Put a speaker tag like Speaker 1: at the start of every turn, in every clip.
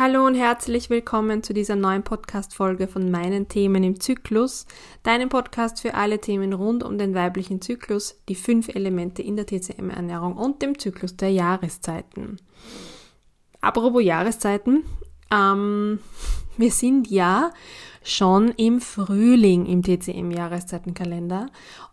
Speaker 1: Hallo und herzlich willkommen zu dieser neuen Podcast-Folge von meinen Themen im Zyklus, deinem Podcast für alle Themen rund um den weiblichen Zyklus, die fünf Elemente in der TCM-Ernährung und dem Zyklus der Jahreszeiten. Apropos Jahreszeiten, ähm, wir sind ja schon im Frühling im TCM-Jahreszeitenkalender.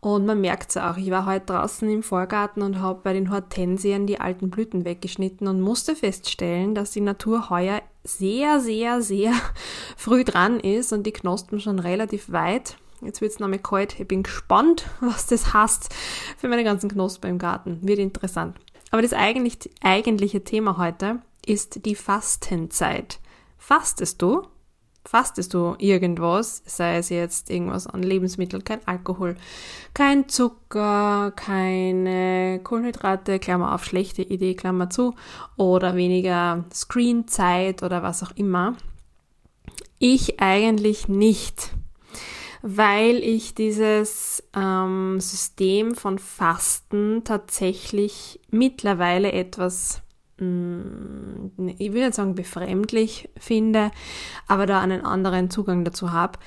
Speaker 1: Und man merkt es auch. Ich war heute draußen im Vorgarten und habe bei den Hortensien die alten Blüten weggeschnitten und musste feststellen, dass die Natur heuer sehr, sehr, sehr früh dran ist und die Knospen schon relativ weit. Jetzt wird es nämlich kalt. Ich bin gespannt, was das heißt für meine ganzen Knospen im Garten. Wird interessant. Aber das eigentlich, eigentliche Thema heute ist die Fastenzeit. Fastest du? Fastest du irgendwas, sei es jetzt irgendwas an Lebensmitteln, kein Alkohol, kein Zucker, keine Kohlenhydrate, Klammer auf schlechte Idee, Klammer zu, oder weniger Screenzeit oder was auch immer. Ich eigentlich nicht, weil ich dieses ähm, System von Fasten tatsächlich mittlerweile etwas ich will nicht sagen befremdlich finde, aber da einen anderen Zugang dazu habe.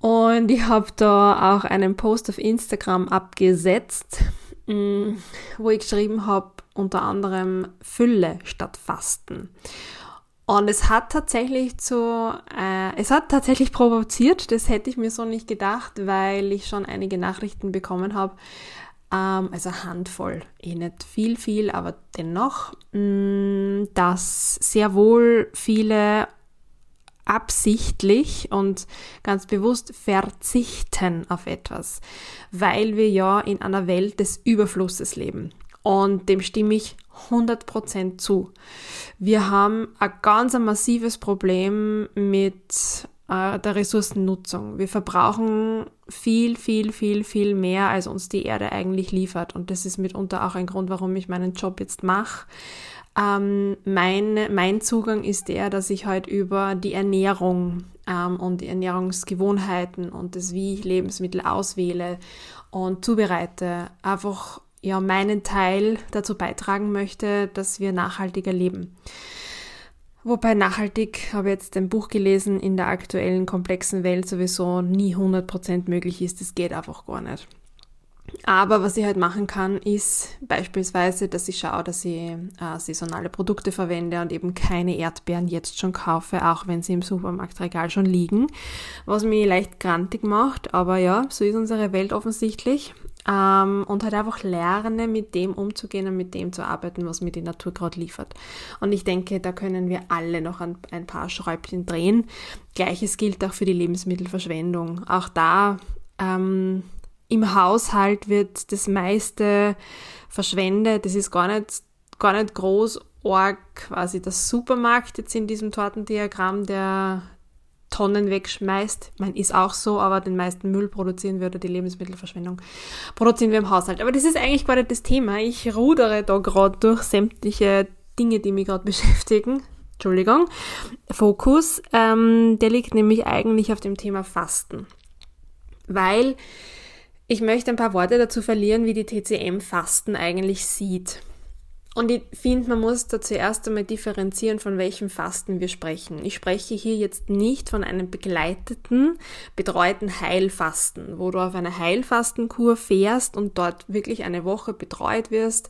Speaker 1: Und ich habe da auch einen Post auf Instagram abgesetzt, mm, wo ich geschrieben habe, unter anderem Fülle statt Fasten. Und es hat tatsächlich zu, äh, es hat tatsächlich provoziert, das hätte ich mir so nicht gedacht, weil ich schon einige Nachrichten bekommen habe, also Handvoll, eh nicht viel, viel, aber dennoch, mm, dass sehr wohl viele absichtlich und ganz bewusst verzichten auf etwas, weil wir ja in einer Welt des Überflusses leben. Und dem stimme ich 100% zu. Wir haben ein ganz ein massives Problem mit äh, der Ressourcennutzung. Wir verbrauchen viel, viel, viel, viel mehr, als uns die Erde eigentlich liefert. Und das ist mitunter auch ein Grund, warum ich meinen Job jetzt mache. Ähm, mein, mein Zugang ist der, dass ich heute über die Ernährung ähm, und die Ernährungsgewohnheiten und das, wie ich Lebensmittel auswähle und zubereite, einfach ja meinen Teil dazu beitragen möchte, dass wir nachhaltiger leben. Wobei nachhaltig, habe jetzt ein Buch gelesen, in der aktuellen komplexen Welt sowieso nie 100% möglich ist. Das geht einfach gar nicht. Aber was ich halt machen kann, ist beispielsweise, dass ich schaue, dass ich äh, saisonale Produkte verwende und eben keine Erdbeeren jetzt schon kaufe, auch wenn sie im Supermarktregal schon liegen. Was mich leicht grantig macht, aber ja, so ist unsere Welt offensichtlich ähm, und halt einfach lerne, mit dem umzugehen und mit dem zu arbeiten, was mir die Natur gerade liefert. Und ich denke, da können wir alle noch ein, ein paar Schräubchen drehen. Gleiches gilt auch für die Lebensmittelverschwendung. Auch da ähm, im Haushalt wird das meiste verschwendet. Das ist gar nicht, gar nicht groß quasi der Supermarkt jetzt in diesem Tortendiagramm, der Tonnen wegschmeißt. Meine, ist auch so, aber den meisten Müll produzieren wir oder die Lebensmittelverschwendung produzieren wir im Haushalt. Aber das ist eigentlich gerade das Thema. Ich rudere da gerade durch sämtliche Dinge, die mich gerade beschäftigen. Entschuldigung. Fokus, ähm, der liegt nämlich eigentlich auf dem Thema Fasten. Weil ich möchte ein paar Worte dazu verlieren, wie die TCM Fasten eigentlich sieht. Und ich finde, man muss da zuerst einmal differenzieren, von welchem Fasten wir sprechen. Ich spreche hier jetzt nicht von einem begleiteten, betreuten Heilfasten, wo du auf eine Heilfastenkur fährst und dort wirklich eine Woche betreut wirst,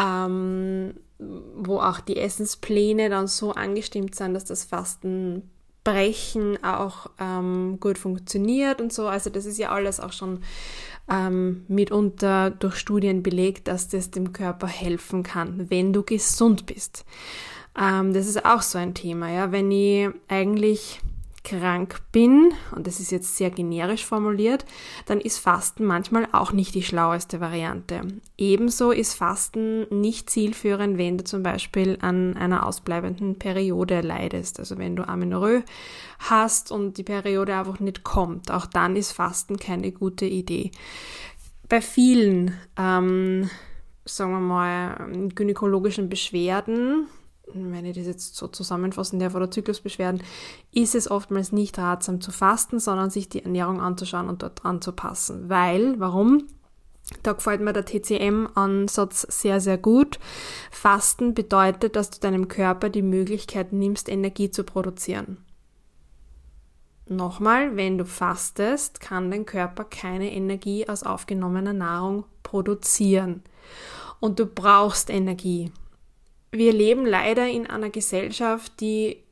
Speaker 1: ähm, wo auch die Essenspläne dann so angestimmt sind, dass das Fasten Brechen auch ähm, gut funktioniert und so. Also das ist ja alles auch schon ähm, mitunter durch Studien belegt, dass das dem Körper helfen kann, wenn du gesund bist. Ähm, das ist auch so ein Thema, ja. Wenn ich eigentlich krank bin, und das ist jetzt sehr generisch formuliert, dann ist Fasten manchmal auch nicht die schlaueste Variante. Ebenso ist Fasten nicht zielführend, wenn du zum Beispiel an einer ausbleibenden Periode leidest. Also wenn du Amenorrhoe hast und die Periode einfach nicht kommt, auch dann ist Fasten keine gute Idee. Bei vielen, ähm, sagen wir mal, gynäkologischen Beschwerden, wenn ich das jetzt so zusammenfassen darf, oder Zyklusbeschwerden, ist es oftmals nicht ratsam zu fasten, sondern sich die Ernährung anzuschauen und dort anzupassen. Weil, warum? Da gefällt mir der TCM-Ansatz sehr, sehr gut. Fasten bedeutet, dass du deinem Körper die Möglichkeit nimmst, Energie zu produzieren. Nochmal, wenn du fastest, kann dein Körper keine Energie aus aufgenommener Nahrung produzieren. Und du brauchst Energie. Wir leben leider in einer Gesellschaft, die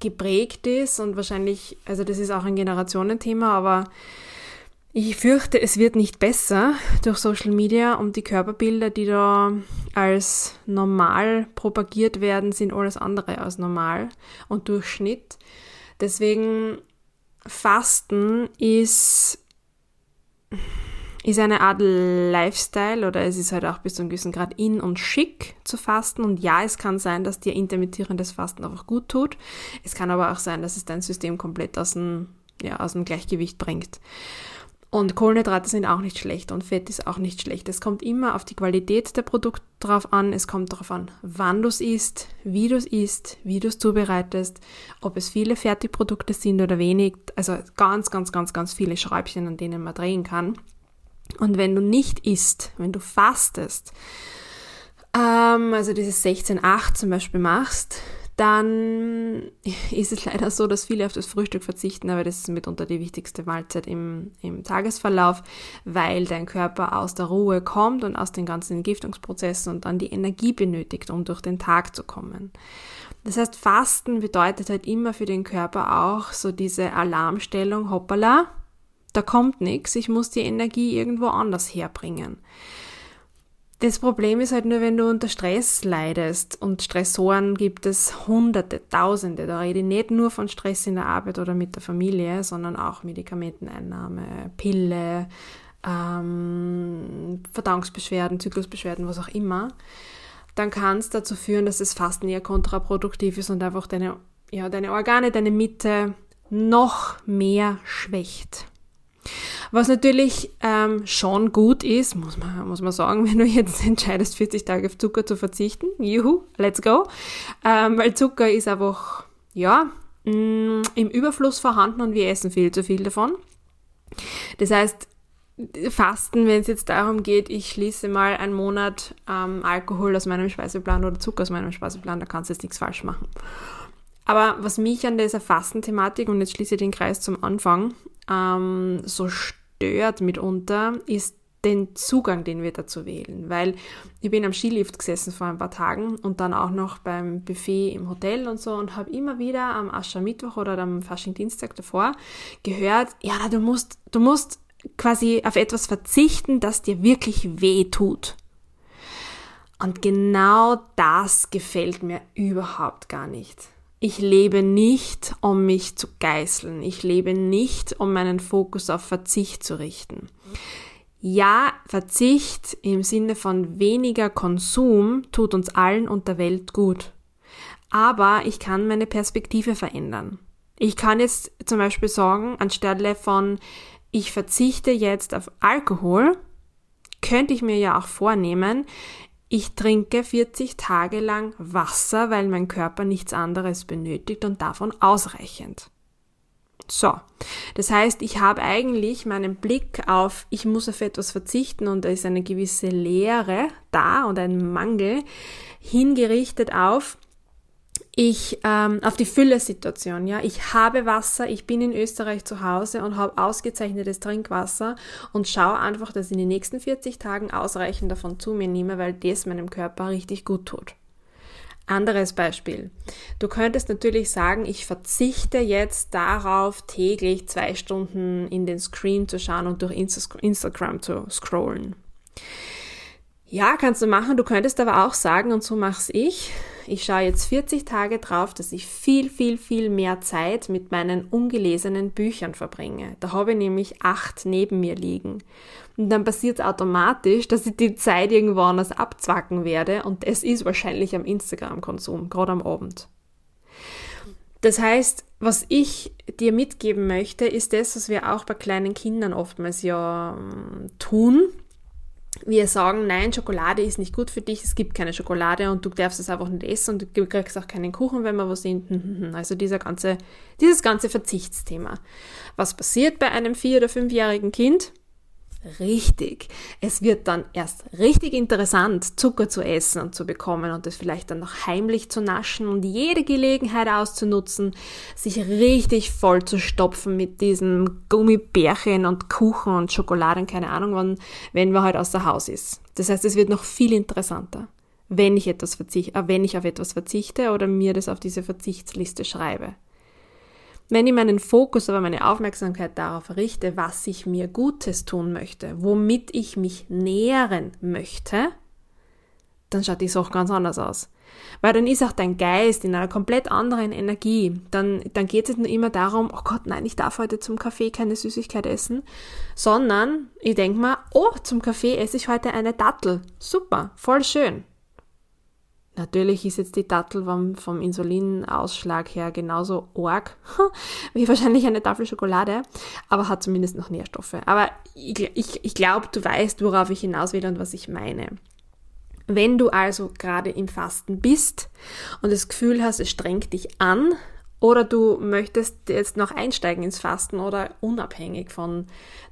Speaker 1: geprägt ist und wahrscheinlich, also das ist auch ein Generationenthema, aber ich fürchte, es wird nicht besser durch Social Media und die Körperbilder, die da als normal propagiert werden, sind alles andere als normal und Durchschnitt. Deswegen Fasten ist, ist eine Art Lifestyle oder es ist halt auch bis zu einem gewissen Grad in und schick zu fasten. Und ja, es kann sein, dass dir intermittierendes Fasten einfach gut tut. Es kann aber auch sein, dass es dein System komplett aus dem, ja, aus dem Gleichgewicht bringt. Und Kohlenhydrate sind auch nicht schlecht und Fett ist auch nicht schlecht. Es kommt immer auf die Qualität der Produkte drauf an. Es kommt darauf an, wann du es isst, wie du es isst, wie du es zubereitest, ob es viele Fertigprodukte sind oder wenig. Also ganz, ganz, ganz, ganz viele Schräubchen, an denen man drehen kann. Und wenn du nicht isst, wenn du fastest, ähm, also dieses 16-8 zum Beispiel machst, dann ist es leider so, dass viele auf das Frühstück verzichten, aber das ist mitunter die wichtigste Mahlzeit im, im Tagesverlauf, weil dein Körper aus der Ruhe kommt und aus den ganzen Entgiftungsprozessen und dann die Energie benötigt, um durch den Tag zu kommen. Das heißt, Fasten bedeutet halt immer für den Körper auch so diese Alarmstellung, hoppala, da kommt nichts, ich muss die Energie irgendwo anders herbringen. Das Problem ist halt nur, wenn du unter Stress leidest und Stressoren gibt es hunderte, tausende. Da rede ich nicht nur von Stress in der Arbeit oder mit der Familie, sondern auch Medikamenteneinnahme, Pille, ähm, Verdauungsbeschwerden, Zyklusbeschwerden, was auch immer. Dann kann es dazu führen, dass das Fasten eher kontraproduktiv ist und einfach deine, ja, deine Organe, deine Mitte noch mehr schwächt. Was natürlich ähm, schon gut ist, muss man, muss man sagen, wenn du jetzt entscheidest, 40 Tage auf Zucker zu verzichten. Juhu, let's go. Ähm, weil Zucker ist einfach, ja, mh, mm, im Überfluss vorhanden und wir essen viel zu viel davon. Das heißt, Fasten, wenn es jetzt darum geht, ich schließe mal einen Monat ähm, Alkohol aus meinem Speiseplan oder Zucker aus meinem Speiseplan, da kannst du jetzt nichts falsch machen. Aber was mich an dieser Fastenthematik, und jetzt schließe ich den Kreis zum Anfang, ähm, so stört mitunter, ist den Zugang, den wir dazu wählen. Weil ich bin am Skilift gesessen vor ein paar Tagen und dann auch noch beim Buffet im Hotel und so und habe immer wieder am Aschermittwoch oder am Faschingdienstag davor gehört, ja, du musst, du musst quasi auf etwas verzichten, das dir wirklich weh tut. Und genau das gefällt mir überhaupt gar nicht. Ich lebe nicht, um mich zu geißeln. Ich lebe nicht, um meinen Fokus auf Verzicht zu richten. Ja, Verzicht im Sinne von weniger Konsum tut uns allen und der Welt gut. Aber ich kann meine Perspektive verändern. Ich kann jetzt zum Beispiel sagen, anstelle von ich verzichte jetzt auf Alkohol, könnte ich mir ja auch vornehmen, ich trinke 40 Tage lang Wasser, weil mein Körper nichts anderes benötigt und davon ausreichend. So, das heißt, ich habe eigentlich meinen Blick auf, ich muss auf etwas verzichten und da ist eine gewisse Leere da und ein Mangel hingerichtet auf, ich ähm, auf die Fülle-Situation. Ja, ich habe Wasser, ich bin in Österreich zu Hause und habe ausgezeichnetes Trinkwasser und schaue einfach, dass ich in den nächsten 40 Tagen ausreichend davon zu mir nehme, weil das meinem Körper richtig gut tut. Anderes Beispiel. Du könntest natürlich sagen, ich verzichte jetzt darauf, täglich zwei Stunden in den Screen zu schauen und durch Instagram zu scrollen. Ja, kannst du machen. Du könntest aber auch sagen, und so mach's ich, ich schaue jetzt 40 Tage drauf, dass ich viel, viel, viel mehr Zeit mit meinen ungelesenen Büchern verbringe. Da habe ich nämlich acht neben mir liegen. Und dann passiert es automatisch, dass ich die Zeit irgendwo anders abzwacken werde und es ist wahrscheinlich am Instagram-Konsum, gerade am Abend. Das heißt, was ich dir mitgeben möchte, ist das, was wir auch bei kleinen Kindern oftmals ja ähm, tun, wir sagen, nein, Schokolade ist nicht gut für dich, es gibt keine Schokolade und du darfst es einfach nicht essen und du kriegst auch keinen Kuchen, wenn wir was sind. Also dieser ganze, dieses ganze Verzichtsthema. Was passiert bei einem vier- oder fünfjährigen Kind? Richtig. Es wird dann erst richtig interessant, Zucker zu essen und zu bekommen und es vielleicht dann noch heimlich zu naschen und jede Gelegenheit auszunutzen, sich richtig voll zu stopfen mit diesem Gummibärchen und Kuchen und Schokolade und keine Ahnung wann, wenn man halt außer Haus ist. Das heißt, es wird noch viel interessanter, wenn ich etwas verzichte, äh, wenn ich auf etwas verzichte oder mir das auf diese Verzichtsliste schreibe. Wenn ich meinen Fokus, aber meine Aufmerksamkeit darauf richte, was ich mir Gutes tun möchte, womit ich mich nähren möchte, dann schaut die Sache ganz anders aus. Weil dann ist auch dein Geist in einer komplett anderen Energie. Dann, dann geht es nicht nur immer darum, oh Gott, nein, ich darf heute zum Kaffee keine Süßigkeit essen, sondern ich denke mir, oh, zum Kaffee esse ich heute eine Dattel. Super, voll schön. Natürlich ist jetzt die Dattel vom, vom Insulinausschlag her genauso arg wie wahrscheinlich eine Tafel Schokolade, aber hat zumindest noch Nährstoffe. Aber ich, ich, ich glaube, du weißt, worauf ich hinaus will und was ich meine. Wenn du also gerade im Fasten bist und das Gefühl hast, es strengt dich an, oder du möchtest jetzt noch einsteigen ins Fasten oder unabhängig von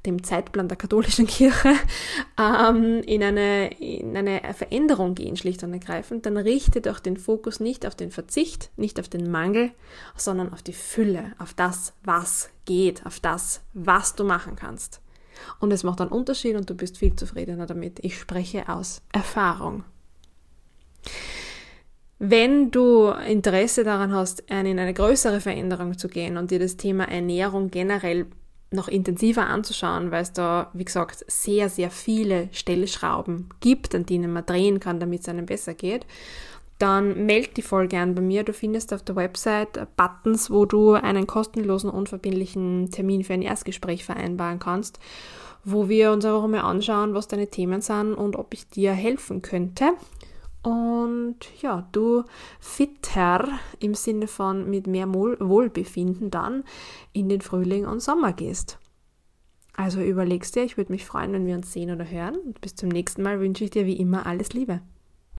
Speaker 1: dem Zeitplan der katholischen Kirche ähm, in, eine, in eine Veränderung gehen, schlicht und ergreifend, dann richte doch den Fokus nicht auf den Verzicht, nicht auf den Mangel, sondern auf die Fülle, auf das, was geht, auf das, was du machen kannst. Und es macht einen Unterschied und du bist viel zufriedener damit. Ich spreche aus Erfahrung. Wenn du Interesse daran hast, in eine größere Veränderung zu gehen und dir das Thema Ernährung generell noch intensiver anzuschauen, weil es da, wie gesagt, sehr, sehr viele Stellschrauben gibt, an denen man drehen kann, damit es einem besser geht, dann meld dich voll gern bei mir. Du findest auf der Website Buttons, wo du einen kostenlosen, unverbindlichen Termin für ein Erstgespräch vereinbaren kannst, wo wir uns einfach mal anschauen, was deine Themen sind und ob ich dir helfen könnte und ja, du fitter im Sinne von mit mehr Wohlbefinden dann in den Frühling und Sommer gehst. Also überlegst dir, ich würde mich freuen, wenn wir uns sehen oder hören. Und bis zum nächsten Mal wünsche ich dir wie immer alles Liebe.